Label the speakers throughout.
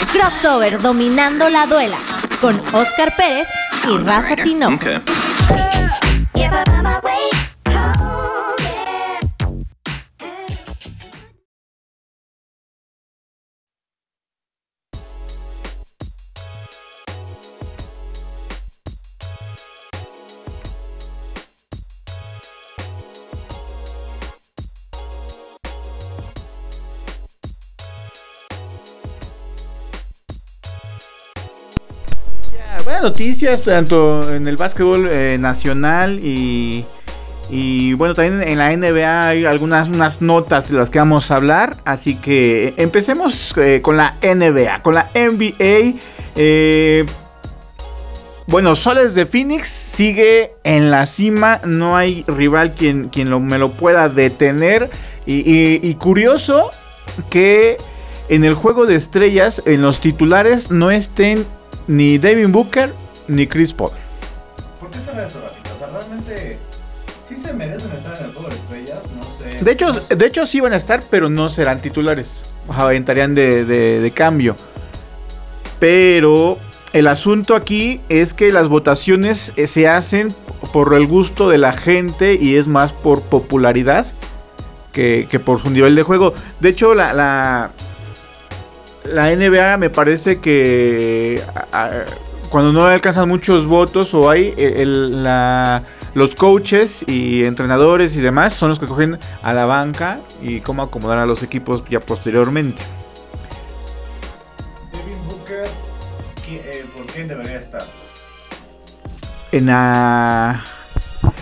Speaker 1: Crossover dominando la duela con Oscar Pérez y Rafa Tinoco.
Speaker 2: Noticias, tanto en el básquetbol eh, nacional y, y bueno, también en la NBA hay algunas unas notas de las que vamos a hablar. Así que empecemos eh, con la NBA, con la NBA. Eh, bueno, Soles de Phoenix sigue en la cima. No hay rival quien, quien lo, me lo pueda detener. Y curioso que en el juego de estrellas, en los titulares, no estén ni Devin Booker ni Chris Paul.
Speaker 3: ¿Por qué será eso, O sea, realmente sí se merecen estar en el juego de estrellas, no sé.
Speaker 2: De hecho, de hecho sí van a estar, pero no serán titulares. Aventarían de, de, de cambio. Pero el asunto aquí es que las votaciones eh, se hacen por el gusto de la gente y es más por popularidad que, que por su nivel de juego. De hecho, la, la, la NBA me parece que a, a, cuando no alcanzan muchos votos o hay el, la, los coaches y entrenadores y demás son los que cogen a la banca y cómo acomodar a los equipos ya posteriormente.
Speaker 3: Devin Booker, eh, ¿por quién debería estar?
Speaker 2: En la...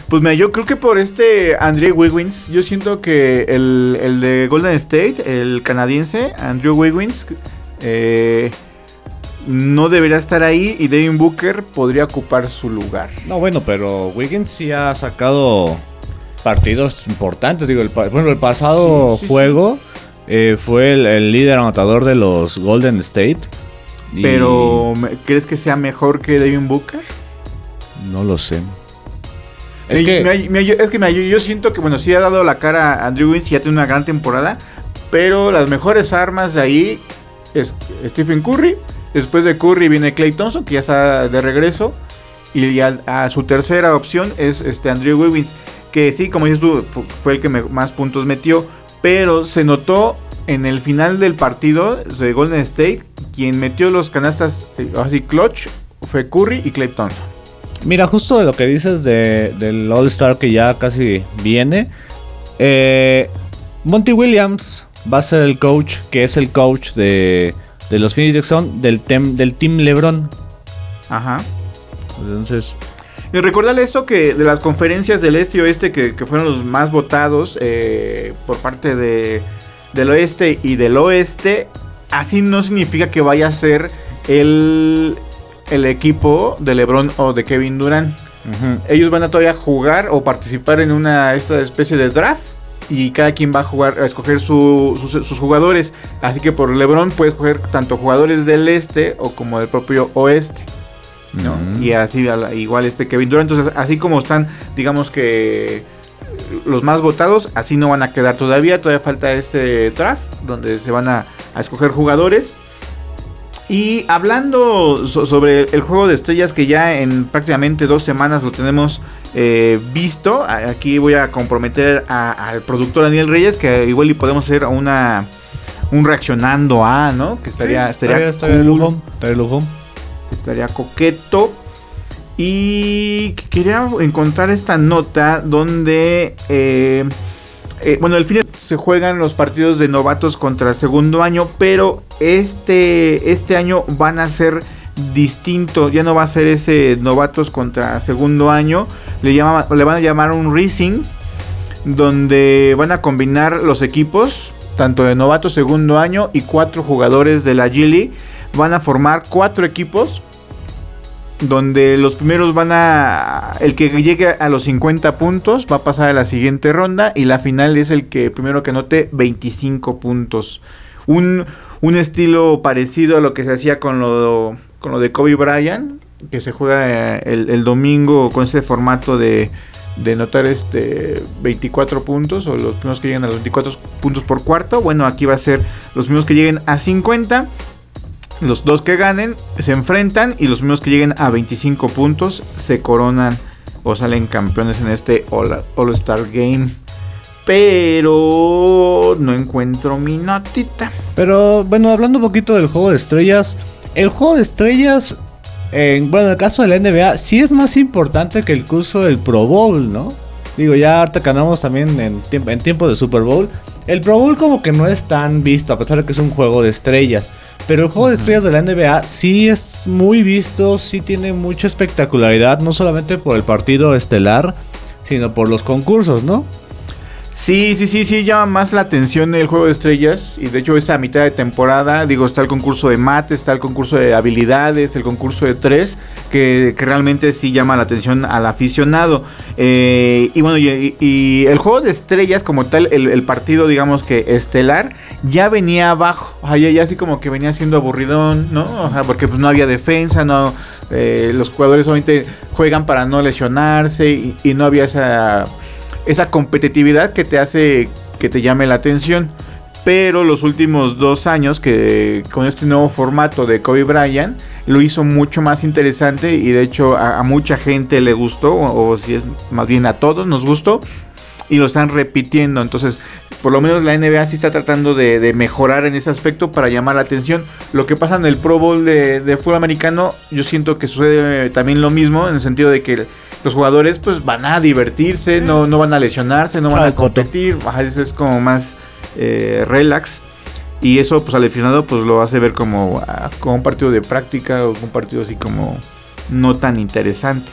Speaker 2: Pues mira, yo creo que por este Andrew Wiggins, yo siento que el, el de Golden State, el canadiense, Andrew Wiggins, eh, no debería estar ahí y Devin Booker podría ocupar su lugar.
Speaker 4: No, bueno, pero Wiggins sí ha sacado partidos importantes. Digo, el, bueno, el pasado sí, sí, juego sí. Eh, fue el, el, líder anotador de los Golden State.
Speaker 2: Y... Pero, ¿crees que sea mejor que Devin Booker?
Speaker 4: No lo sé.
Speaker 2: Es que, me, me, es que me, yo siento que, bueno, sí ha dado la cara a Andrew Wiggins y ya tiene una gran temporada. Pero las mejores armas de ahí es Stephen Curry. Después de Curry viene Clay Thompson, que ya está de regreso. Y a, a su tercera opción es este Andrew Wiggins. Que sí, como dices tú, fue el que me, más puntos metió. Pero se notó en el final del partido de Golden State. Quien metió los canastas así clutch fue Curry y Clay Thompson.
Speaker 4: Mira, justo de lo que dices de, del All-Star que ya casi viene. Eh, Monty Williams va a ser el coach, que es el coach de, de los Phoenix Suns del, tem, del Team LeBron.
Speaker 2: Ajá.
Speaker 4: Entonces.
Speaker 2: Y recordarle esto que de las conferencias del este y oeste que, que fueron los más votados eh, por parte de, del oeste y del oeste, así no significa que vaya a ser el, el equipo de LeBron o de Kevin Durant. Uh -huh. Ellos van a todavía jugar o participar en una esta especie de draft y cada quien va a jugar a escoger su, sus, sus, jugadores. Así que por LeBron puedes escoger tanto jugadores del este o como del propio oeste. ¿no? Y así igual este Kevin Durant. Entonces, así como están, digamos que los más votados, así no van a quedar todavía. Todavía falta este draft donde se van a, a escoger jugadores. Y hablando so sobre el juego de estrellas que ya en prácticamente dos semanas lo tenemos eh, visto, aquí voy a comprometer al productor Daniel Reyes que igual y podemos hacer una un reaccionando a, ¿no? Que estaría
Speaker 4: sí,
Speaker 2: estaría,
Speaker 4: estaría, cool, lujo, estaría lujo,
Speaker 2: estaría coqueto. Y quería encontrar esta nota donde eh, eh, bueno, el fin se juegan los partidos de novatos contra segundo año, pero este, este año van a ser distintos. Ya no va a ser ese novatos contra segundo año. Le, le van a llamar un Racing, donde van a combinar los equipos, tanto de novatos segundo año y cuatro jugadores de la Gili. Van a formar cuatro equipos donde los primeros van a... El que llegue a los 50 puntos va a pasar a la siguiente ronda y la final es el que primero que anote 25 puntos. Un, un estilo parecido a lo que se hacía con lo, con lo de Kobe Bryant, que se juega el, el domingo con ese formato de, de anotar este 24 puntos o los primeros que lleguen a los 24 puntos por cuarto. Bueno, aquí va a ser los primeros que lleguen a 50. Los dos que ganen se enfrentan y los mismos que lleguen a 25 puntos se coronan o salen campeones en este All- All-Star Game. Pero no encuentro mi notita.
Speaker 4: Pero bueno, hablando un poquito del juego de estrellas, el juego de estrellas, en, bueno, en el caso de la NBA, sí es más importante que el curso del Pro Bowl, ¿no? Digo, ya ahorita que andamos también en tiempo de Super Bowl. El Pro Bowl como que no es tan visto, a pesar de que es un juego de estrellas. Pero el juego de estrellas de la NBA sí es muy visto, sí tiene mucha espectacularidad, no solamente por el partido estelar, sino por los concursos, ¿no?
Speaker 2: Sí, sí, sí, sí, llama más la atención el juego de estrellas. Y de hecho, esa mitad de temporada, digo, está el concurso de mate, está el concurso de habilidades, el concurso de tres, que, realmente sí llama la atención al aficionado. Eh, y bueno, y, el juego de estrellas, como tal, el, partido, digamos que estelar, ya venía abajo. O sea, ya, así como que venía siendo aburridón, ¿no? O sea, porque pues no había defensa, no. eh, los jugadores solamente juegan para no lesionarse y, y no había esa esa competitividad que te hace que te llame la atención. Pero los últimos dos años que con este nuevo formato de Kobe Bryant lo hizo mucho más interesante y de hecho a, mucha gente le gustó o, si es más bien a todos nos gustó y lo están repitiendo. Entonces, por lo menos la NBA sí está tratando de, de mejorar en ese aspecto para llamar la atención. Lo que pasa en el Pro Bowl de, de fútbol americano, yo siento que sucede también lo mismo en el sentido de que los jugadores pues van a divertirse, no, no van a lesionarse, no van a competir. Ajá, es como más eh, relax. Y eso pues al aficionado pues lo hace ver como, ah, como un partido de práctica o un partido así como no tan interesante.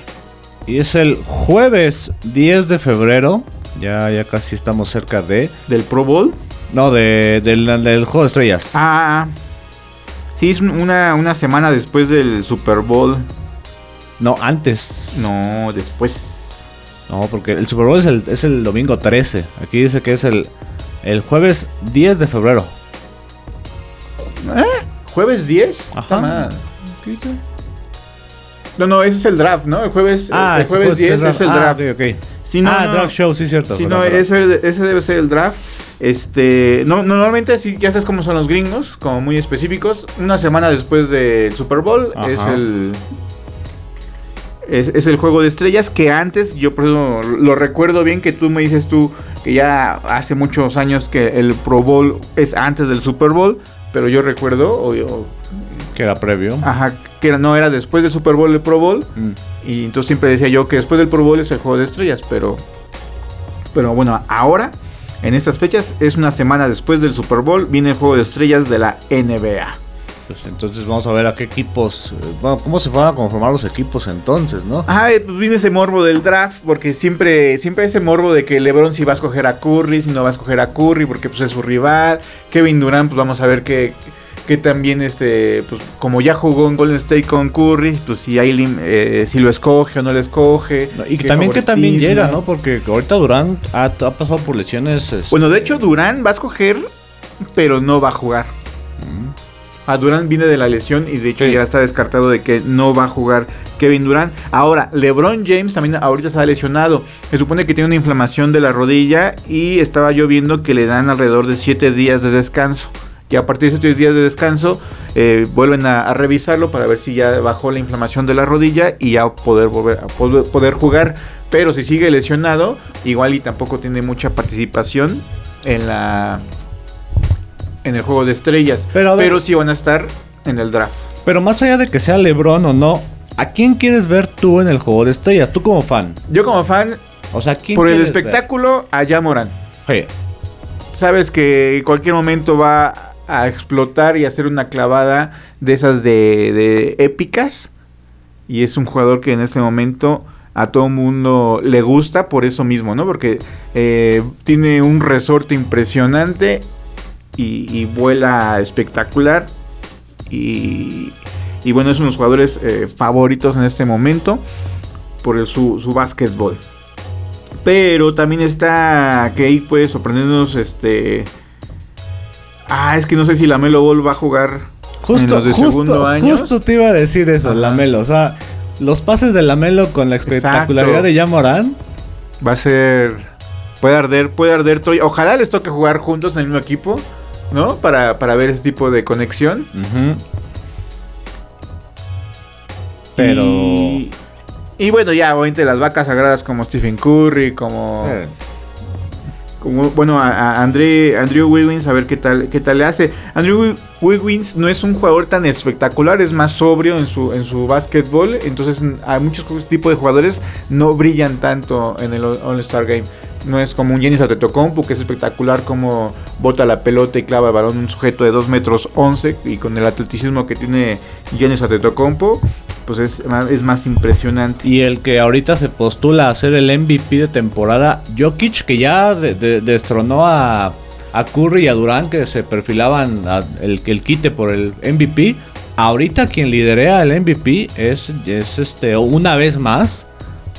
Speaker 4: Y es el jueves 10 de febrero. Ya, ya casi estamos cerca de.
Speaker 2: Del Pro Bowl.
Speaker 4: No, de, del, del juego de estrellas.
Speaker 2: Ah, sí, es un- una, una semana después del Super Bowl.
Speaker 4: No, antes.
Speaker 2: No, después.
Speaker 4: No, porque el Super Bowl es el, es el domingo 13. Aquí dice que es el, el jueves 10 de febrero.
Speaker 2: ¿Jueves 10?
Speaker 4: Ajá.
Speaker 2: No, no, ese es el draft, ¿no? El jueves,
Speaker 4: Ah,
Speaker 2: el jueves 10 es el
Speaker 4: Ah,
Speaker 2: draft.
Speaker 4: ok, ok.
Speaker 2: Sí, no,
Speaker 4: ah,
Speaker 2: no.
Speaker 4: draft show, sí, cierto. Perdón,
Speaker 2: no, ese, ese debe ser el draft. Este, no, no, normalmente sí, ya sabes cómo son los gringos, como muy específicos. Una semana después del Super Bowl
Speaker 4: Ajá.
Speaker 2: es el es, es el juego de estrellas que antes, yo por eso lo recuerdo bien que tú me dices tú que ya hace muchos años que el Pro Bowl es antes del Super Bowl, pero yo recuerdo, o,
Speaker 4: Que era previo.
Speaker 2: ajá, que era- no era después del Super Bowl el Pro Bowl,
Speaker 4: Mm.
Speaker 2: y entonces siempre decía yo que después del Pro Bowl es el juego de estrellas, pero. Pero bueno, ahora, en estas fechas, es una semana después del Super Bowl, viene el juego de estrellas de la NBA.
Speaker 4: Pues entonces vamos a ver a qué equipos. eh, bueno, ¿Cómo se van a conformar los equipos entonces, no?
Speaker 2: Ajá, pues viene ese morbo del draft, porque siempre, siempre ese morbo de que LeBron si va a escoger a Curry, si no va a escoger a Curry, porque pues es su rival. Kevin Durant, pues vamos a ver que, que también, este, pues como ya jugó en Golden State con Curry, pues si lim- eh, si lo escoge o no lo escoge.
Speaker 4: No, y también que también llega, ¿no? Porque ahorita Durant ha, ha pasado por lesiones. este,
Speaker 2: Bueno, de hecho, Durán va a escoger, pero no va a jugar. A Durán viene de la lesión y de hecho
Speaker 4: Sí.
Speaker 2: ya está descartado de que no va a jugar Kevin Durán. Ahora, LeBron James también ahorita está lesionado. Se supone que tiene una inflamación de la rodilla y estaba yo viendo que le dan alrededor de 7 días de descanso. Y a partir de 7 días de descanso eh, vuelven a, a revisarlo para ver si ya bajó la inflamación de la rodilla y ya poder volver a poder, poder jugar. Pero si sigue lesionado, igual y tampoco tiene mucha participación en la en el juego de estrellas.
Speaker 4: Pero ver-
Speaker 2: pero sí van a estar en el draft.
Speaker 4: Pero más allá de que sea LeBron o no, ¿a quién quieres ver tú en el juego de estrellas? Tú como fan.
Speaker 2: Yo como fan,
Speaker 4: O sea, ¿quién
Speaker 2: por el
Speaker 4: quieres ver?
Speaker 2: espectáculo, a.
Speaker 4: Sí.
Speaker 2: Sabes que en cualquier momento va a explotar y hacer una clavada de esas de, de épicas. Y es un jugador que en este momento a todo mundo le gusta por eso mismo, ¿no? Porque eh, tiene un resorte impresionante y, y vuela espectacular. Y, y bueno, es uno de los jugadores eh, favoritos en este momento por el- su, su básquetbol. Pero también está que ahí puede sorprendernos este... Ah, es que no sé si la Melo Ball va a jugar en
Speaker 4: Justo,
Speaker 2: los de
Speaker 4: justo,
Speaker 2: segundo año.
Speaker 4: justo te iba a decir eso,
Speaker 2: Ajá.
Speaker 4: Lamelo. O sea, los pases de Lamelo con la espectacularidad
Speaker 2: Exacto.
Speaker 4: de Yamoran.
Speaker 2: Va a ser... Puede arder, puede arder. Ojalá les toque jugar juntos en el mismo equipo, ¿no? Para, para ver ese tipo de conexión.
Speaker 4: Pero.
Speaker 2: Y, y bueno, ya, obviamente las vacas sagradas como Stephen Curry, como.
Speaker 4: Eh,
Speaker 2: como, bueno, a, a André, Andrew Wiggins, a ver qué tal, qué tal le hace. Andrew Wi- Wiggins no es un jugador tan espectacular, es más sobrio en su, en su básquetbol. Entonces, hay muchos tipos de jugadores no brillan tanto en el All- All-Star Game. No es como un Giannis Antetokounmpo que es espectacular como bota la pelota y clava el balón un sujeto de 2 metros 11 y con el atleticismo que tiene Giannis Antetokounmpo, pues es más, es más impresionante.
Speaker 4: Y el que ahorita se postula a ser el MVP de temporada, Jokic, que ya de- de- destronó a, a Curry y a Durán, que se perfilaban a- el, el quite por el MVP. Ahorita quien liderea el MVP es, es este una vez más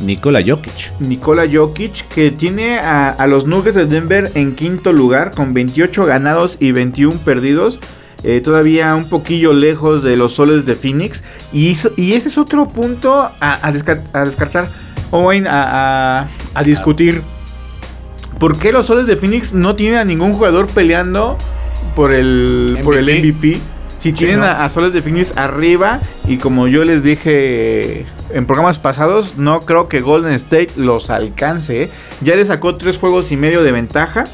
Speaker 4: Nikola Jokic.
Speaker 2: Nikola Jokic, que tiene a, a los Nuggets de Denver en quinto lugar con 28 ganados y 21 perdidos. Eh, todavía un poquillo lejos de los soles de Phoenix. Y, ese es otro punto a, a descar- a descartar o bien a, a- a discutir. ¿Por qué los soles de Phoenix no tienen a ningún jugador peleando por el, por el
Speaker 4: MVP?
Speaker 2: MVP? Si tienen
Speaker 4: ¿no?
Speaker 2: a, a Soles de Phoenix arriba y como yo les dije en programas pasados, no creo que Golden State los alcance. ¿eh? Ya le sacó tres juegos y medio de ventaja.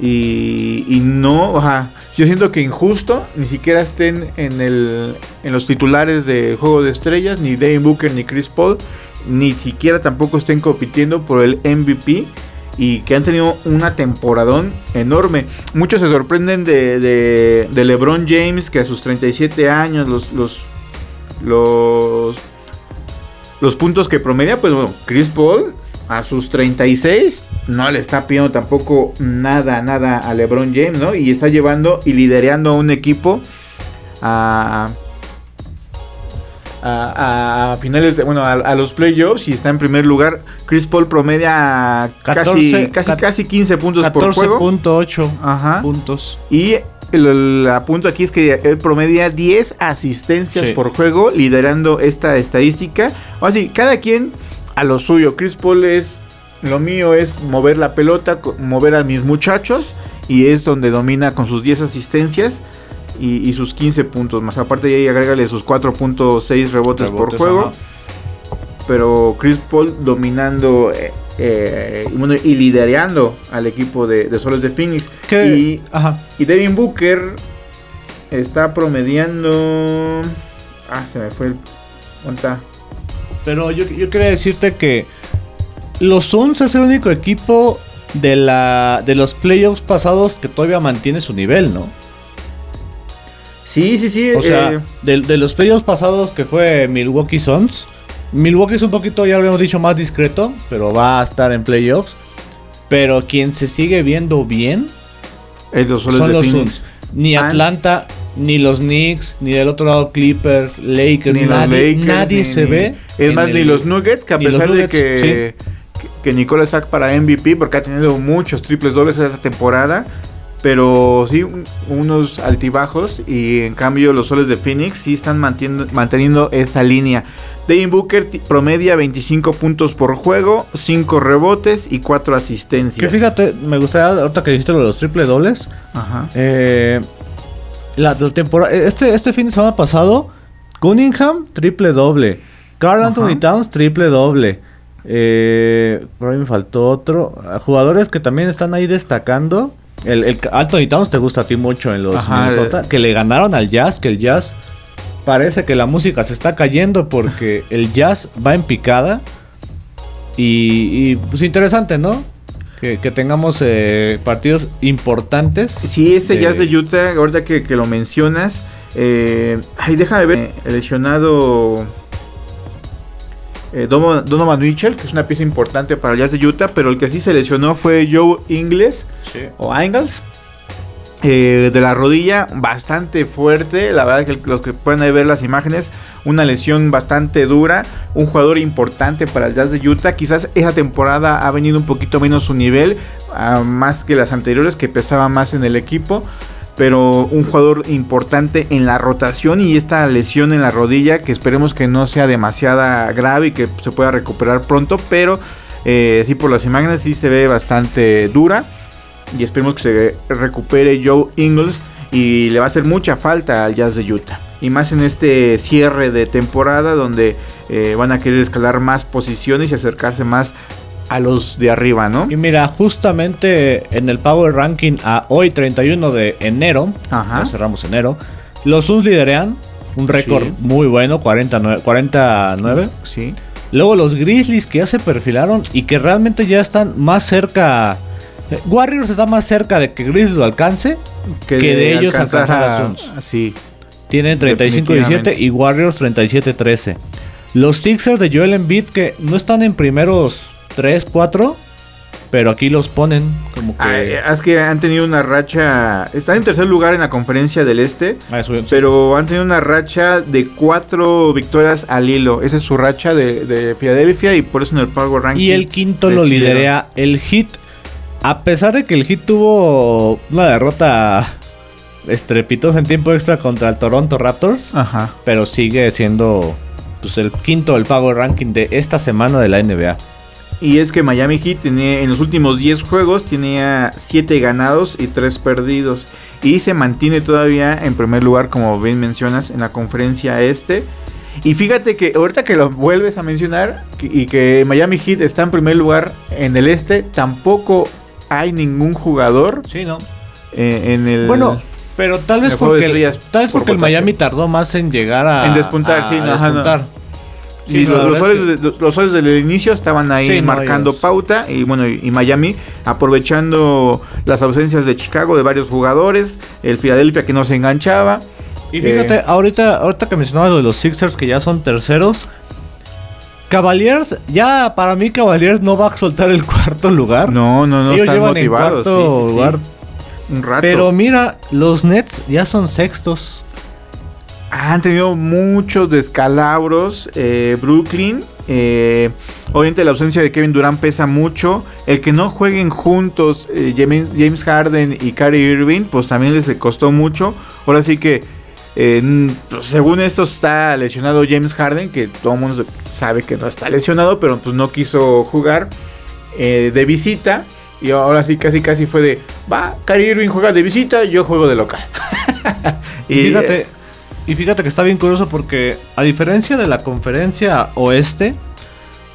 Speaker 2: Y, y no, o sea, yo siento que injusto, ni siquiera estén en, el, en los titulares de Juego de Estrellas, ni Dave Booker ni Chris Paul, ni siquiera tampoco estén compitiendo por el MVP y que han tenido una temporadón enorme. Muchos se sorprenden de, de- de LeBron James, que a sus 37 años, los, los, los, los puntos que promedia, pues bueno, Chris Paul a sus 36 no le está pidiendo tampoco nada, nada a LeBron James, ¿no? Y está llevando y liderando a un equipo a... A, a finales de, bueno, a, a los playoffs y está en primer lugar. Chris Paul promedia
Speaker 4: 14,
Speaker 2: casi, casi, casi 15 puntos por juego.
Speaker 4: 14.8
Speaker 2: Ajá.
Speaker 4: puntos.
Speaker 2: Y el, el apunto aquí es que él promedia 10 asistencias
Speaker 4: Sí.
Speaker 2: por juego, liderando esta estadística. O así, cada quien a lo suyo. Chris Paul es. Lo mío es mover la pelota, mover a mis muchachos. Y es donde domina con sus 10 asistencias y, y sus 15 puntos. Más aparte, de ahí agrégale sus 4.6 rebotes, por
Speaker 4: Rebotes,
Speaker 2: juego.
Speaker 4: ajá.
Speaker 2: Pero Chris Paul dominando eh, bueno, y liderando al equipo de, de Soles de Phoenix. Y
Speaker 4: ajá.
Speaker 2: y Devin Booker está promediando. Ah, se me fue el. ¿Dónde está?
Speaker 4: Pero yo, yo quería decirte que los Suns es el único equipo de la de los playoffs pasados que todavía mantiene su nivel, ¿no?
Speaker 2: Sí, sí, sí.
Speaker 4: O sea,
Speaker 2: eh,
Speaker 4: de, de los playoffs pasados que fue Milwaukee Suns, Milwaukee es un poquito, ya lo habíamos dicho, más discreto, pero va a estar en playoffs. Pero quien se sigue viendo bien
Speaker 2: es los soles
Speaker 4: son
Speaker 2: de
Speaker 4: los. Suns. Ni. Atlanta, ni los Knicks, ni del otro lado Clippers, Lakers,
Speaker 2: Ni
Speaker 4: nadie,
Speaker 2: Lakers,
Speaker 4: nadie
Speaker 2: ni-
Speaker 4: se
Speaker 2: ni-
Speaker 4: ve.
Speaker 2: Es más,
Speaker 4: el-
Speaker 2: ni los Nuggets, que a pesar de que, que, que Nikola está para MVP, porque ha tenido muchos triples dobles esta temporada. Pero sí, un- unos altibajos. Y en cambio, los soles de Phoenix sí están manteniendo, manteniendo esa línea. Devin Booker promedia 25 puntos por juego, 5 rebotes y 4 asistencias.
Speaker 4: Que fíjate, me gustaría, ahorita que dijiste lo de los triple dobles,
Speaker 2: Ajá.
Speaker 4: Eh, la, la temporada, este, este fin de semana pasado, Cunningham, triple doble. Carl Anthony. Towns, triple doble. Eh, por ahí me faltó otro. Jugadores que también están ahí destacando. El, el Anthony Towns te gusta a ti mucho en los
Speaker 2: Ajá,
Speaker 4: Minnesota. Que le ganaron al Jazz, que el Jazz parece que la música se está cayendo porque el Jazz va en picada. Y, y, pues interesante, ¿no? Que, que tengamos eh, partidos importantes.
Speaker 2: Sí, ese Jazz de Utah, ahorita que, que lo mencionas. Eh, ay, déjame ver. eh, El lesionado eh, Donovan, Donovan Mitchell, que es una pieza importante para el Jazz de Utah, pero el que sí se lesionó fue Joe Ingles o Ingles. Eh, de la rodilla bastante fuerte, la verdad que los que pueden ver las imágenes, una lesión bastante dura, un jugador importante para el Jazz de Utah, quizás esa temporada ha venido un poquito menos su nivel, ah, más que las anteriores que pesaba más en el equipo, pero un jugador importante en la rotación y esta lesión en la rodilla que esperemos que no sea demasiada grave y que se pueda recuperar pronto, pero eh, sí por las imágenes sí se ve bastante dura y esperemos que se recupere Joe Ingles y le va a hacer mucha falta al Jazz de Utah. y más en este cierre de temporada donde eh, van a querer escalar más posiciones y acercarse más a los de arriba, ¿no?
Speaker 4: Y mira, justamente en el Power Ranking a hoy 31 de enero,
Speaker 2: Ajá.
Speaker 4: cerramos enero, los Suns liderean un récord
Speaker 2: Sí.
Speaker 4: muy bueno, 49, 49.
Speaker 2: Sí.
Speaker 4: Luego los Grizzlies que ya se perfilaron y que realmente ya están más cerca. Warriors está más cerca de que Grizzlies lo alcance que de ellos alcanzar a Suns.
Speaker 2: Así.
Speaker 4: Tienen 35-17 y Warriors 37-13. Los Sixers de Joel Embiid que no están en primeros 3, 4, pero aquí los ponen como que...
Speaker 2: Ah, es que han tenido una racha. Están en tercer lugar en la conferencia del este.
Speaker 4: Ah,
Speaker 2: Pero han tenido una racha de cuatro victorias al hilo. Esa es su racha de, de Filadelfia y por eso en el Power Ranking.
Speaker 4: Y el quinto lo lidera el Hit. A pesar de que el Hit tuvo una derrota estrepitosa en tiempo extra contra el Toronto Raptors,
Speaker 2: Ajá.
Speaker 4: pero sigue siendo pues, el quinto del Power Ranking de esta semana de la NBA.
Speaker 2: Y es que Miami Heat tenía, en los últimos 10 juegos tenía 7 ganados y 3 perdidos. Y se mantiene todavía en primer lugar, como bien mencionas, en la conferencia este. Y fíjate que ahorita que lo vuelves a mencionar y que Miami Heat está en primer lugar en el este, tampoco hay ningún jugador
Speaker 4: Sí, ¿no?
Speaker 2: eh, en el...
Speaker 4: Bueno, pero tal vez porque,
Speaker 2: estrellas
Speaker 4: tal vez
Speaker 2: por
Speaker 4: porque el. Miami tardó más en llegar a...
Speaker 2: En despuntar,
Speaker 4: a
Speaker 2: sí, no, ajá, no.
Speaker 4: despuntar.
Speaker 2: Y
Speaker 4: Sí, no,
Speaker 2: los,
Speaker 4: la
Speaker 2: los
Speaker 4: es
Speaker 2: soles, de- los- soles del inicio estaban ahí
Speaker 4: Sí,
Speaker 2: marcando pauta. Y bueno, y, y Miami aprovechando las ausencias de Chicago de varios jugadores. El Philadelphia que no se enganchaba.
Speaker 4: Y fíjate,
Speaker 2: Eh.
Speaker 4: ahorita, ahorita que mencionaba lo de los Sixers que ya son terceros. Cavaliers, ya para mí Cavaliers no va a soltar el cuarto lugar.
Speaker 2: No, no, no
Speaker 4: Ellos
Speaker 2: están motivados.
Speaker 4: cuarto
Speaker 2: sí, sí, sí.
Speaker 4: lugar.
Speaker 2: Un rato.
Speaker 4: Pero mira, los Nets ya son sextos.
Speaker 2: Han tenido muchos descalabros. eh, Brooklyn. eh, obviamente la ausencia de Kevin Durant pesa mucho. El que no jueguen juntos eh, James, James Harden y Kyrie Irving, pues también les costó mucho. Ahora sí que, eh, pues, según esto, está lesionado James Harden, que todo el mundo sabe que no está lesionado, pero pues no quiso jugar eh, de visita. Y ahora sí, casi casi fue de, va, Kyrie Irving juega de visita, yo juego de local.
Speaker 4: Y fíjate, y fíjate que está bien curioso porque a diferencia de la conferencia oeste,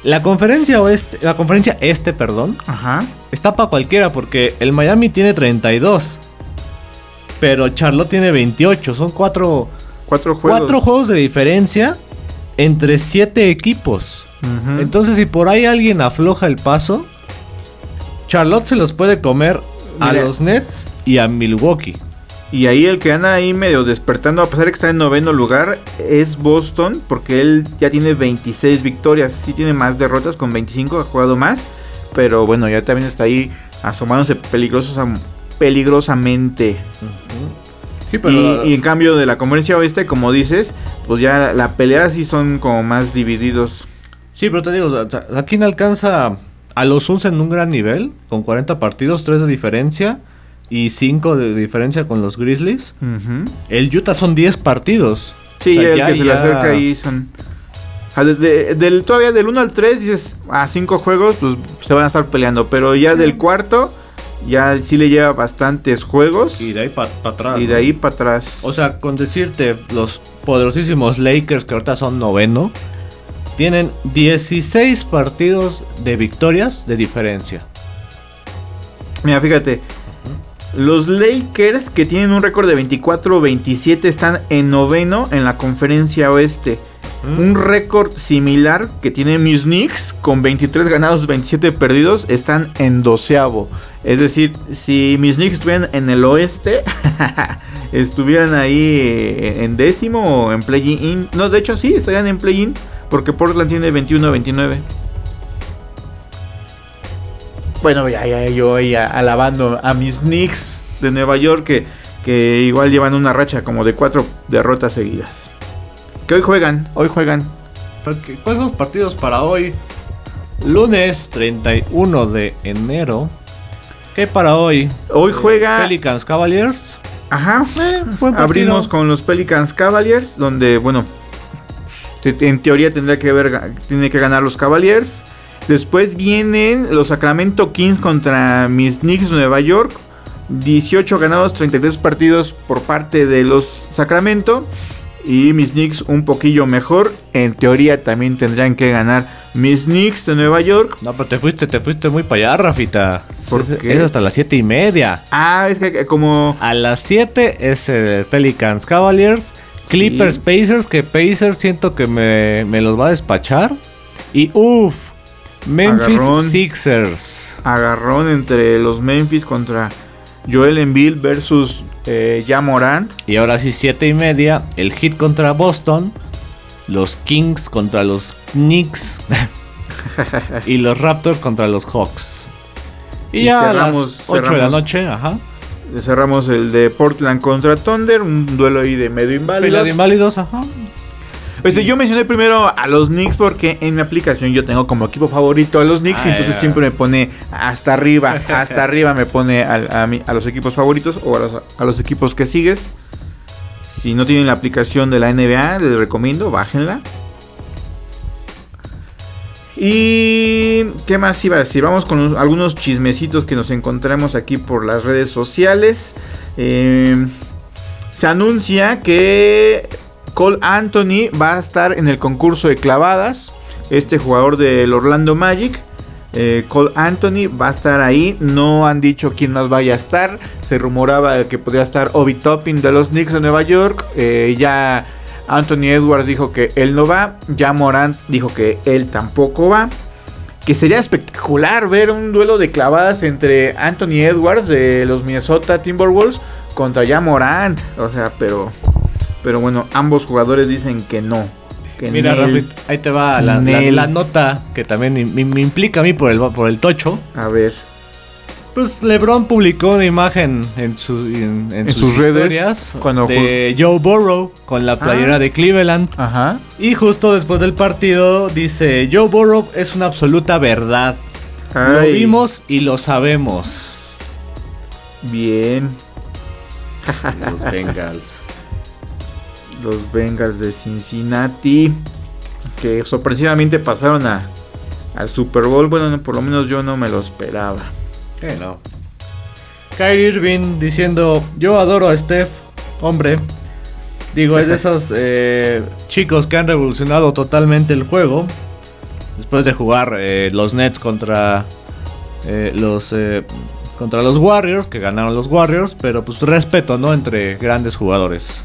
Speaker 4: la conferencia oeste, la conferencia este, perdón,
Speaker 2: Ajá.
Speaker 4: está para cualquiera porque el Miami tiene 32. Pero Charlotte tiene 28. Son cuatro,
Speaker 2: Cuatro juegos.
Speaker 4: cuatro juegos de diferencia entre siete equipos. Entonces, si por ahí alguien afloja el paso, Charlotte se los puede comer a los Nets y a Milwaukee.
Speaker 2: y ahí el que anda ahí medio despertando, a pesar de que está en noveno lugar, es Boston, porque él ya tiene 26 victorias. Sí tiene más derrotas, con 25 ha jugado más. Pero bueno, ya también está ahí asomándose peligrosos peligrosamente.
Speaker 4: Sí,
Speaker 2: Y, y en cambio de la conferencia oeste, como dices, pues ya la pelea sí son como más divididos.
Speaker 4: Sí, pero te digo, o sea, ¿a quién alcanza a los Suns en un gran nivel? Con 40 partidos, 3 de diferencia y 5 de diferencia con los Grizzlies.
Speaker 2: Ujú.
Speaker 4: El Utah son 10 partidos.
Speaker 2: Sí,
Speaker 4: O sea,
Speaker 2: el
Speaker 4: ya-
Speaker 2: que se le
Speaker 4: ya-
Speaker 2: acerca ahí son. De- de- del, todavía del 1 al 3 dices, a 5 juegos, pues se van a estar peleando. Pero ya del cuarto, ya sí le lleva bastantes juegos.
Speaker 4: Y de ahí para atrás.
Speaker 2: Y de ahí para atrás.
Speaker 4: O sea, con decirte, los poderosísimos Lakers, que ahorita son noveno, tienen 16 partidos de victorias de diferencia.
Speaker 2: Mira, fíjate. Los Lakers, que tienen un récord de 24-27, están en noveno en la conferencia oeste. Un récord similar que tienen mis Knicks con 23 ganados, 27 perdidos, están en doceavo. Es decir, si mis Knicks estuvieran en el oeste, estuvieran ahí eh, en décimo o en play-in. No, de hecho sí, estarían en play-in porque Portland tiene 21-29. Bueno, ya, yo alabando a mis Knicks de Nueva York que, que igual llevan una racha como de cuatro derrotas seguidas. Que hoy juegan, hoy juegan.
Speaker 4: Porque, ¿Cuáles son los partidos para hoy? Lunes 31 de enero. ¿Qué para hoy?
Speaker 2: Hoy juega.
Speaker 4: Pelicans Cavaliers.
Speaker 2: Ajá.
Speaker 4: Eh.
Speaker 2: Abrimos con los Pelicans Cavaliers, donde, bueno, en teoría tendría que haber, tiene que ganar los Cavaliers. Después vienen los Sacramento Kings contra mis Knicks de Nueva York. 18 ganados, 33 partidos por parte de los Sacramento. Y mis Knicks un poquillo mejor. En teoría también tendrían que ganar mis Knicks de Nueva York.
Speaker 4: No, pero te fuiste, te fuiste muy para allá, Rafita.
Speaker 2: ¿Por
Speaker 4: es,
Speaker 2: qué?
Speaker 4: es hasta las siete y media.
Speaker 2: Ah, es que como...
Speaker 4: A las 7 es el Pelicans Cavaliers. Clippers
Speaker 2: Sí.
Speaker 4: Pacers, que Pacers siento que me, me los va a despachar. Y uff, Memphis
Speaker 2: Agarrón.
Speaker 4: Sixers.
Speaker 2: agarrón entre los Memphis contra Joel Embiid versus eh, Ja Morant.
Speaker 4: Y ahora sí, 7 y media, el Heat contra Boston. Los Kings contra los Knicks. y los Raptors contra los Hawks. Y,
Speaker 2: Y
Speaker 4: ya
Speaker 2: cerramos-
Speaker 4: a las 8 de la noche, ajá.
Speaker 2: Cerramos el de Portland contra Thunder, un duelo ahí de medio inválidos.
Speaker 4: inválidos, ajá.
Speaker 2: Este, yo mencioné primero a los Knicks porque en mi aplicación yo tengo como equipo favorito a los Knicks y
Speaker 4: Ah,
Speaker 2: entonces siempre me pone hasta arriba, hasta arriba me pone a, mi- a los equipos favoritos o a los, a los equipos que sigues. Si no tienen la aplicación de la NBA, les recomiendo, bájenla. Y qué más iba a decir, vamos con un- algunos chismecitos que nos encontramos aquí por las redes sociales. Eh, se anuncia que Cole Anthony va a estar en el concurso de clavadas. Este jugador del Orlando Magic. eh, Cole Anthony va a estar ahí. No han dicho quién más vaya a estar. Se rumoraba que podría estar Obi Toppin de los Knicks de Nueva York. eh, ya Anthony Edwards dijo que él no va. Ya Morant dijo que él tampoco va. Que sería espectacular ver un duelo de clavadas entre Anthony Edwards de los Minnesota Timberwolves contra ya Morant. O sea, pero. Pero bueno, ambos jugadores dicen que no. Que
Speaker 4: Mira,
Speaker 2: Nel-
Speaker 4: Rafi, ahí te va la, la- nota que también me, me implica a mí por el, por el tocho.
Speaker 2: A ver.
Speaker 4: Pues LeBron publicó una imagen en, su- en- en
Speaker 2: En
Speaker 4: sus,
Speaker 2: sus redes, cuando
Speaker 4: de Joe Burrow con la playera
Speaker 2: Ah.
Speaker 4: de Cleveland.
Speaker 2: Ajá.
Speaker 4: Y justo después del partido dice, Joe Burrow es una absoluta verdad. Lo vimos y lo sabemos.
Speaker 2: Bien.
Speaker 4: Los Bengals.
Speaker 2: Los Bengals de Cincinnati. Que sorpresivamente pasaron a, al Super Bowl. Bueno, no, por lo menos yo no me lo esperaba.
Speaker 4: ¿Qué no? Kyrie Irving diciendo, yo adoro a Steph, hombre. Digo, es de esos eh, chicos que han revolucionado totalmente el juego. Después de jugar eh, los Nets contra eh, los eh, contra los Warriors, que ganaron los Warriors, pero pues respeto, ¿no? Entre grandes jugadores.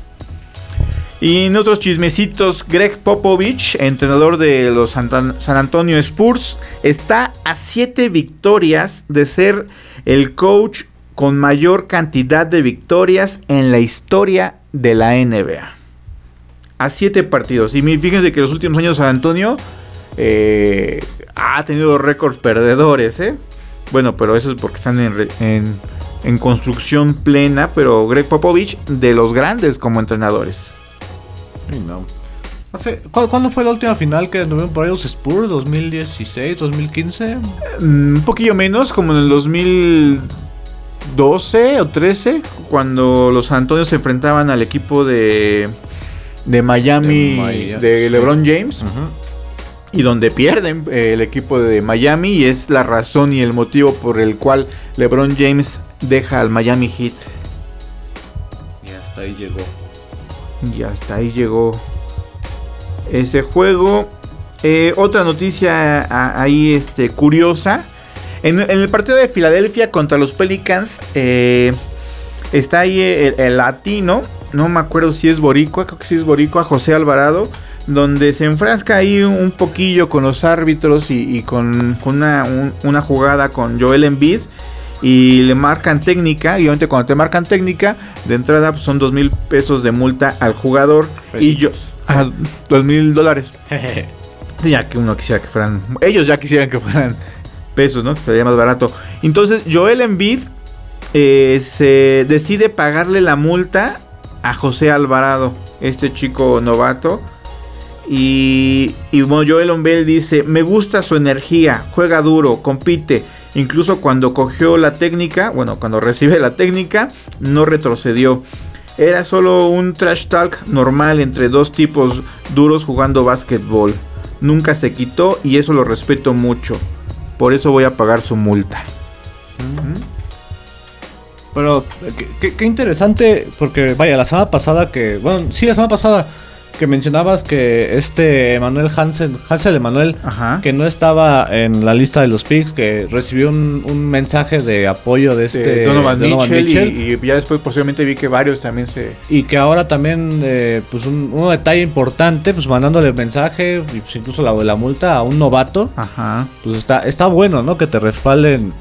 Speaker 2: Y en otros chismecitos, Greg Popovich, entrenador de los San Antonio Spurs, está a 7 victorias de ser el coach con mayor cantidad de victorias en la historia de la NBA. A 7 partidos. Y fíjense que los últimos años San Antonio eh, ha tenido récords perdedores, ¿eh? Bueno, pero eso es porque están en, en construcción plena. Pero Greg Popovich, de los grandes como entrenadores.
Speaker 4: No. Hace- ¿cu- ¿Cuándo fue la última final que tuvieron por ahí los Spurs? ¿2016? ¿2015?
Speaker 2: Mm, Un poquillo menos, como en el 2012 o 13, cuando los Antonio se enfrentaban al equipo de, de Miami,
Speaker 4: De Miami,
Speaker 2: de
Speaker 4: sí.
Speaker 2: LeBron James, y donde pierden eh, el equipo de Miami, y es la razón y el motivo por el cual LeBron James deja al Miami Heat.
Speaker 4: Y hasta ahí llegó.
Speaker 2: Y hasta ahí llegó ese juego. Eh, otra noticia ahí este, curiosa. En, el partido de Filadelfia contra los Pelicans eh, está ahí el, latino. No me acuerdo si es Boricua, creo que sí es Boricua, José Alvarado. Donde se enfrasca ahí un, poquillo con los árbitros y, con, una, un- una jugada con Joel Embiid. Y le marcan técnica. Y obviamente cuando te marcan técnica, de entrada pues, son dos mil pesos de multa al jugador. Y yo. Ah, dos mil dólares. Ya que uno quisiera que fueran. Ellos ya quisieran que fueran pesos, ¿no? Que sería más barato. Entonces, Joel Embiid eh, se decide pagarle la multa a José Alvarado, este chico novato. Y, y bueno, Joel Embiid dice: Me gusta su energía, juega duro, compite. Incluso cuando cogió la técnica, bueno, cuando recibe la técnica, no retrocedió. Era solo un trash talk normal entre dos tipos duros jugando básquetbol. Nunca se quitó y eso lo respeto mucho. Por eso voy a pagar su multa.
Speaker 4: Pero qué, qué- qué interesante, porque vaya, la semana pasada que, bueno, sí, la semana pasada que mencionabas que este Emanuel Hansen, Hansel Emanuel,
Speaker 2: Ajá.
Speaker 4: que no estaba en la lista de los picks, que recibió un, un mensaje de apoyo de este
Speaker 2: de Donovan,
Speaker 4: Donovan
Speaker 2: Mitchell,
Speaker 4: Mitchell,
Speaker 2: Y, y ya después posiblemente vi que varios también se...
Speaker 4: y que ahora también, eh, pues un, un detalle importante, pues mandándole mensaje, pues incluso la de la multa a un novato,
Speaker 2: Ajá.
Speaker 4: pues está, está bueno, ¿no? Que te respalden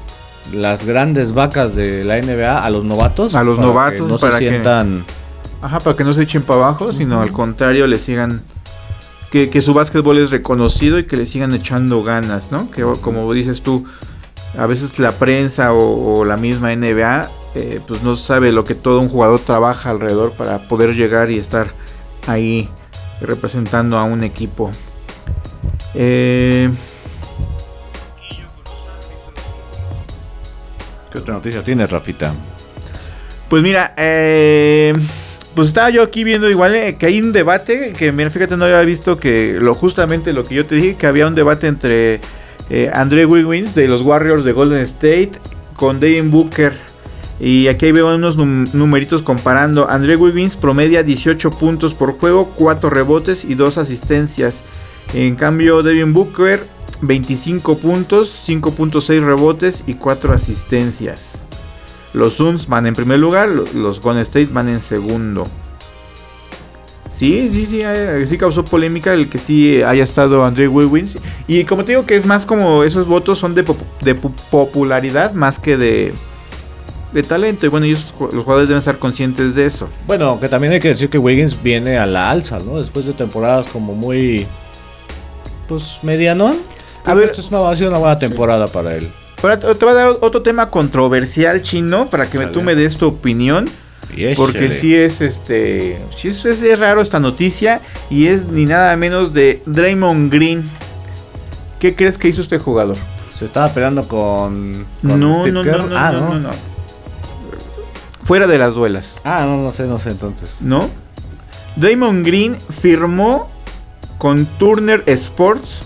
Speaker 4: las grandes vacas de la NBA a los novatos.
Speaker 2: A los
Speaker 4: para que
Speaker 2: novatos,
Speaker 4: no
Speaker 2: para
Speaker 4: se
Speaker 2: que-
Speaker 4: sientan...
Speaker 2: Ajá, para que no se echen para abajo, sino al contrario le sigan... Que, que su básquetbol es reconocido y que le sigan echando ganas, ¿no? Que como dices tú, a veces la prensa o, o la misma NBA eh, pues no sabe lo que todo un jugador trabaja alrededor para poder llegar y estar ahí representando a un equipo. Eh,
Speaker 4: ¿Qué otra noticia tienes, Rafita?
Speaker 2: Pues mira, eh, pues estaba yo aquí viendo igual eh, que hay un debate que mira, fíjate no había visto que lo justamente lo que yo te dije que había un debate entre eh, André Wiggins de los Warriors de Golden State con Devin Booker y aquí veo unos num- numeritos comparando. André Wiggins promedia 18 puntos por juego, 4 rebotes y 2 asistencias. En cambio Devin Booker 25 puntos, 5.6 rebotes y 4 asistencias. Los Suns van en primer lugar, lo- los Golden State van en segundo. Sí, sí, sí, sí causó polémica el que sí haya estado André Wiggins. Y como te digo que es más como esos votos son de, pop- de pu- popularidad más que de, de talento. Y bueno, ellos, los jugadores deben estar conscientes de eso.
Speaker 4: Bueno, que también hay que decir que Wiggins viene a la alza, ¿no? Después de temporadas como muy. Pues medianón.
Speaker 2: A ver,
Speaker 4: es una, ha sido una buena temporada para él.
Speaker 2: Ahora te voy a dar otro tema controversial chino para que me- tú me des tu opinión. Porque sí es este. Sí es, es- es raro esta noticia. Y es ni nada menos de Draymond Green. ¿Qué crees que hizo este jugador?
Speaker 4: Se estaba peleando con. con
Speaker 2: No,
Speaker 4: Steve
Speaker 2: no,
Speaker 4: Kerr.
Speaker 2: no, no,
Speaker 4: ah,
Speaker 2: no, no, no. Fuera de las duelas,
Speaker 4: Ah, no, no sé, no sé entonces.
Speaker 2: ¿no? Draymond Green firmó con Turner Sports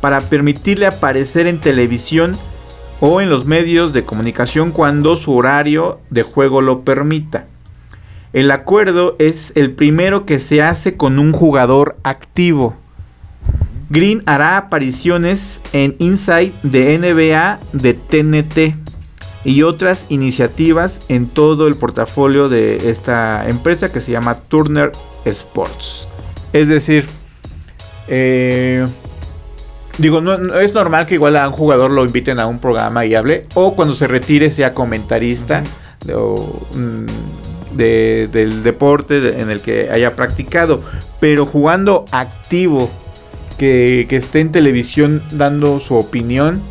Speaker 2: para permitirle aparecer en televisión o en los medios de comunicación cuando su horario de juego lo permita. El acuerdo es el primero que se hace con un jugador activo. Green hará apariciones en Inside de NBA de TNT y otras iniciativas en todo el portafolio de esta empresa que se llama Turner Sports. Es decir, eh, digo, no, no- es normal que igual a un jugador lo inviten a un programa y hable, o cuando se retire sea comentarista de- o, mm, de- del deporte de- en el que haya practicado, pero jugando activo, que, que esté en televisión dando su opinión,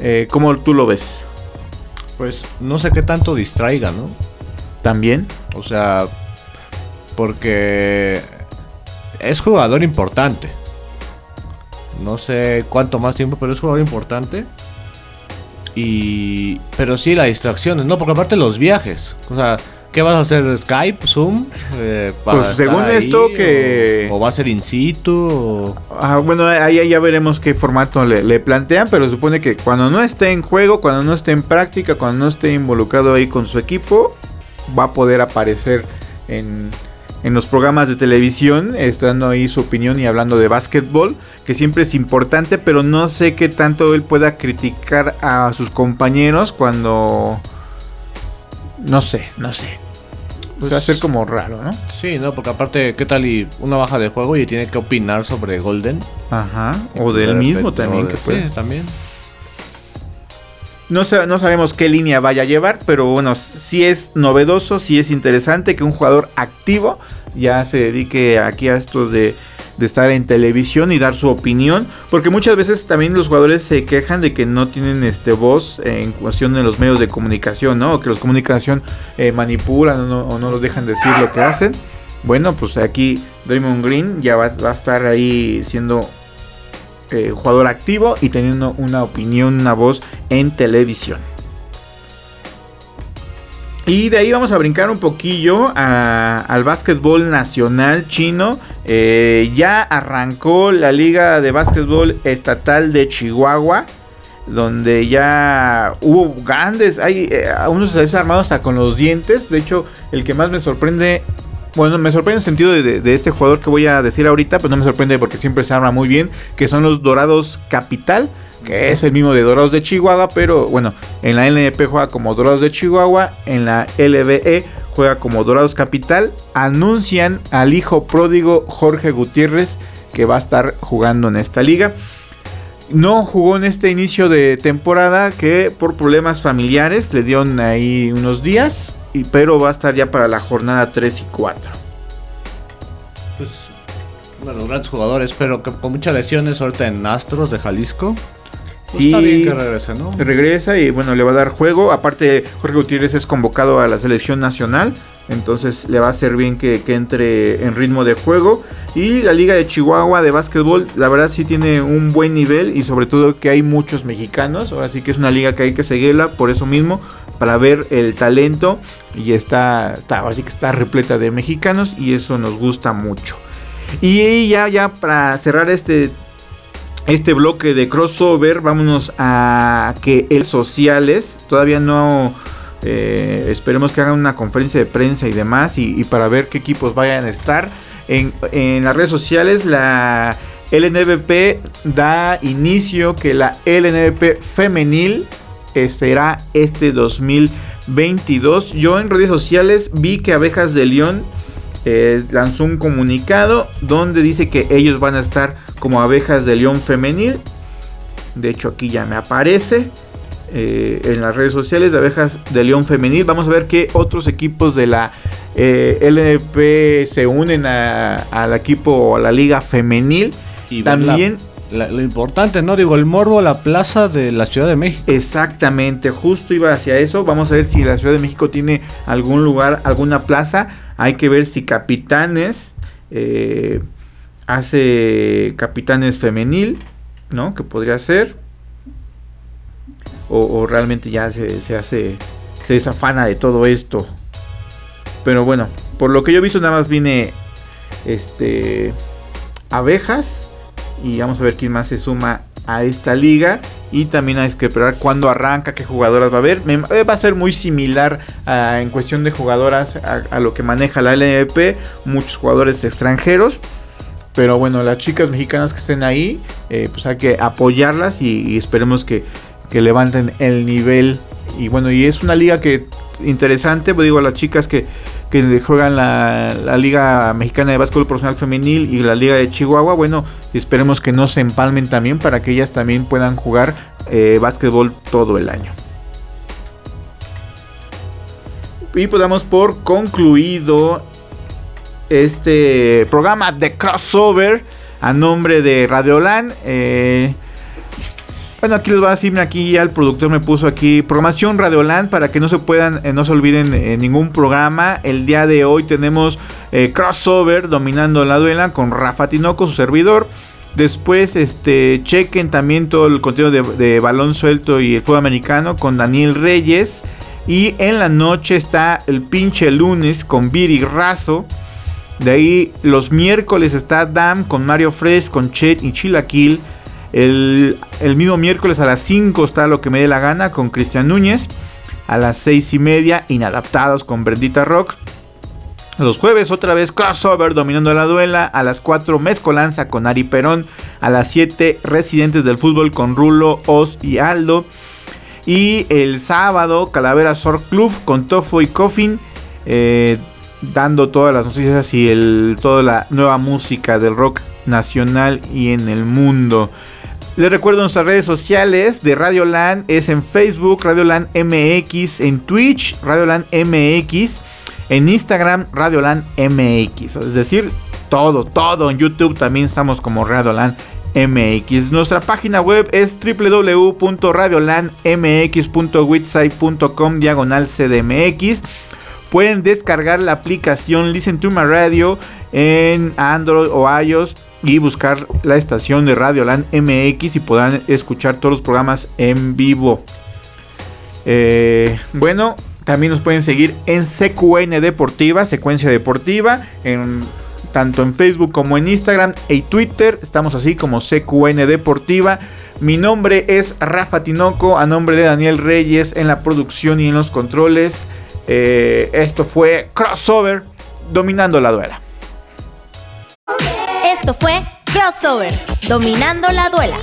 Speaker 2: eh, ¿cómo tú lo ves?
Speaker 4: Pues no sé qué tanto distraiga, ¿no?
Speaker 2: ¿También?
Speaker 4: O sea, porque es jugador importante. No sé cuánto más tiempo, pero es jugador importante. Y. Pero sí, las distracciones, ¿no? Porque aparte los viajes. O sea, ¿qué vas a hacer? ¿Skype? ¿Zoom? Eh, para
Speaker 2: Pues, según esto que-
Speaker 4: O, o va a ser in situ. O...
Speaker 2: Ah, bueno, ahí ya veremos qué formato le, le plantean, pero supone que cuando no esté en juego, cuando no esté en práctica, cuando no esté involucrado ahí con su equipo, va a poder aparecer en, en los programas de televisión, eh, dando ahí su opinión y hablando de básquetbol, que siempre es importante, pero no sé qué tanto él pueda criticar a sus compañeros cuando... No sé, no sé. Pues va a ser como raro, ¿no?
Speaker 4: Sí, ¿no? Porque aparte, ¿qué tal y una baja de juego y tiene que opinar sobre Golden?
Speaker 2: Ajá. O
Speaker 4: pues,
Speaker 2: del
Speaker 4: de
Speaker 2: mismo
Speaker 4: repente-
Speaker 2: también que
Speaker 4: de-
Speaker 2: puede.
Speaker 4: Sí, también.
Speaker 2: No, no sabemos qué línea vaya a llevar, pero bueno, sí es novedoso, sí es interesante que un jugador activo ya se dedique aquí a esto de, estar en televisión y dar su opinión, porque muchas veces también los jugadores se quejan de que no tienen este voz en cuestión de los medios de comunicación, ¿no? O que los comunicación eh, manipulan o no, o no los dejan decir lo que hacen. Bueno, pues aquí Draymond Green ya va a estar ahí siendo eh, jugador activo y teniendo una opinión, una voz en televisión. Y de ahí vamos a brincar un poquillo al básquetbol nacional chino. Eh, ya arrancó la liga de básquetbol estatal de Chihuahua. Donde ya hubo grandes. Hay eh, unos hasta con los dientes. De hecho, el que más me sorprende bueno, me sorprende el sentido de, de, este jugador que voy a decir ahorita, pues no me sorprende porque siempre se arma muy bien, que son los Dorados Capital, que es el mismo de Dorados de Chihuahua, pero bueno, en la LNP juega como Dorados de Chihuahua, en la LBE juega como Dorados Capital. Anuncian al hijo pródigo Jorge Gutiérrez que va a estar jugando en esta liga. No jugó en este inicio de temporada que por problemas familiares le dieron ahí unos días, pero va a estar ya para la jornada 3 y 4.
Speaker 4: Pues uno de los grandes jugadores, pero que con muchas lesiones ahorita en Astros de Jalisco.
Speaker 2: Pues sí, está bien que regrese, ¿no? Regresa y bueno, le va a dar juego. Aparte, Jorge Gutiérrez es convocado a la selección nacional. Entonces le va a ser bien que, entre en ritmo de juego. Y la Liga de Chihuahua de básquetbol, la verdad sí tiene un buen nivel. Y sobre todo que hay muchos mexicanos. Ahora sí que es una liga que hay que seguirla por eso mismo. Para ver el talento. Y está, está así que está repleta de mexicanos. Y eso nos gusta mucho. Y ya, ya para cerrar este este bloque de crossover, vámonos a que el sociales todavía no eh, esperemos que hagan una conferencia de prensa y demás y, para ver qué equipos vayan a estar. En, las redes sociales la LNBP da inicio que la LNBP femenil será este 2022 yo en redes sociales vi que Abejas de León eh, lanzó un comunicado donde dice que ellos van a estar como abejas de león femenil. De hecho aquí ya me aparece eh, en las redes sociales de abejas de león femenil. Vamos a ver qué otros equipos de la eh, LNP se unen al equipo o a la liga femenil. Y también...
Speaker 4: lo importante, ¿no? Digo, el Morbo, la plaza de la Ciudad de México.
Speaker 2: Exactamente, justo iba hacia eso. Vamos a ver si la Ciudad de México tiene algún lugar, alguna plaza. Hay que ver si Capitanes eh, hace Capitanes femenil, ¿no? Que podría ser. O, realmente ya se, hace, se desafana de todo esto. Pero bueno, por lo que yo he visto nada más viene este abejas y vamos a ver quién más se suma a esta liga y también hay que esperar cuándo arranca, qué jugadoras va a haber. Eh, va a ser muy similar en cuestión de jugadoras a, lo que maneja la LNP, muchos jugadores extranjeros. Pero bueno, las chicas mexicanas que estén ahí, eh, pues hay que apoyarlas y, esperemos que, levanten el nivel. Y bueno, y es una liga que interesante, pues digo, las chicas que, juegan la, la, Liga Mexicana de Básquetbol Profesional Femenil y la Liga de Chihuahua, bueno, esperemos que no se empalmen también para que ellas también puedan jugar eh, básquetbol todo el año. Y podamos pues por concluido este programa de crossover a nombre de Radiolan. Eh, bueno, aquí les voy a decir, aquí ya el productor me puso aquí programación Radioland para que no se puedan, eh, no se olviden eh, ningún programa. El día de hoy tenemos crossover dominando la duela con Rafa Tinoco, su servidor. Después, este, chequen también todo el contenido de, balón suelto y el fútbol americano con Daniel Reyes. Y en la noche está el pinche lunes con Viri Razo. De ahí los miércoles está Dam con Mario Fresh, con Chet y Chilaquil. El, mismo miércoles a las 5 está Lo que me dé la gana con Cristian Núñez. A las 6 y media, Inadaptados con Brendita Rock. Los jueves otra vez crossover dominando la duela. A las 4 Mezcolanza con Ari Perón. A las 7 Residentes del Fútbol con Rulo, Oz y Aldo. Y el sábado Calavera Sor Club con Tofo y Coffin. Eh, dando todas las noticias y el, toda la nueva música del rock nacional y en el mundo. Les recuerdo nuestras redes sociales de Radio Land es en Facebook, Radio Land MX, en Twitch, Radio Land MX, en Instagram, Radio Land MX. Es decir, todo, todo. En YouTube también estamos como Radio Land MX. Nuestra página web es www.radiolandmx.witsite.com diagonal CDMX. Pueden descargar la aplicación Listen to My Radio en Android o iOS y buscar la estación de Radio Land MX y podrán escuchar todos los programas en vivo. Eh, bueno, también nos pueden seguir en CQN Deportiva, Secuencia Deportiva, en, tanto en Facebook como en Instagram y Twitter. Estamos así como CQN Deportiva. Mi nombre es Rafa Tinoco, a nombre de Daniel Reyes en la producción y en los controles. Eh, esto fue Crossover dominando la duela.
Speaker 1: Esto fue Crossover, dominando la duela.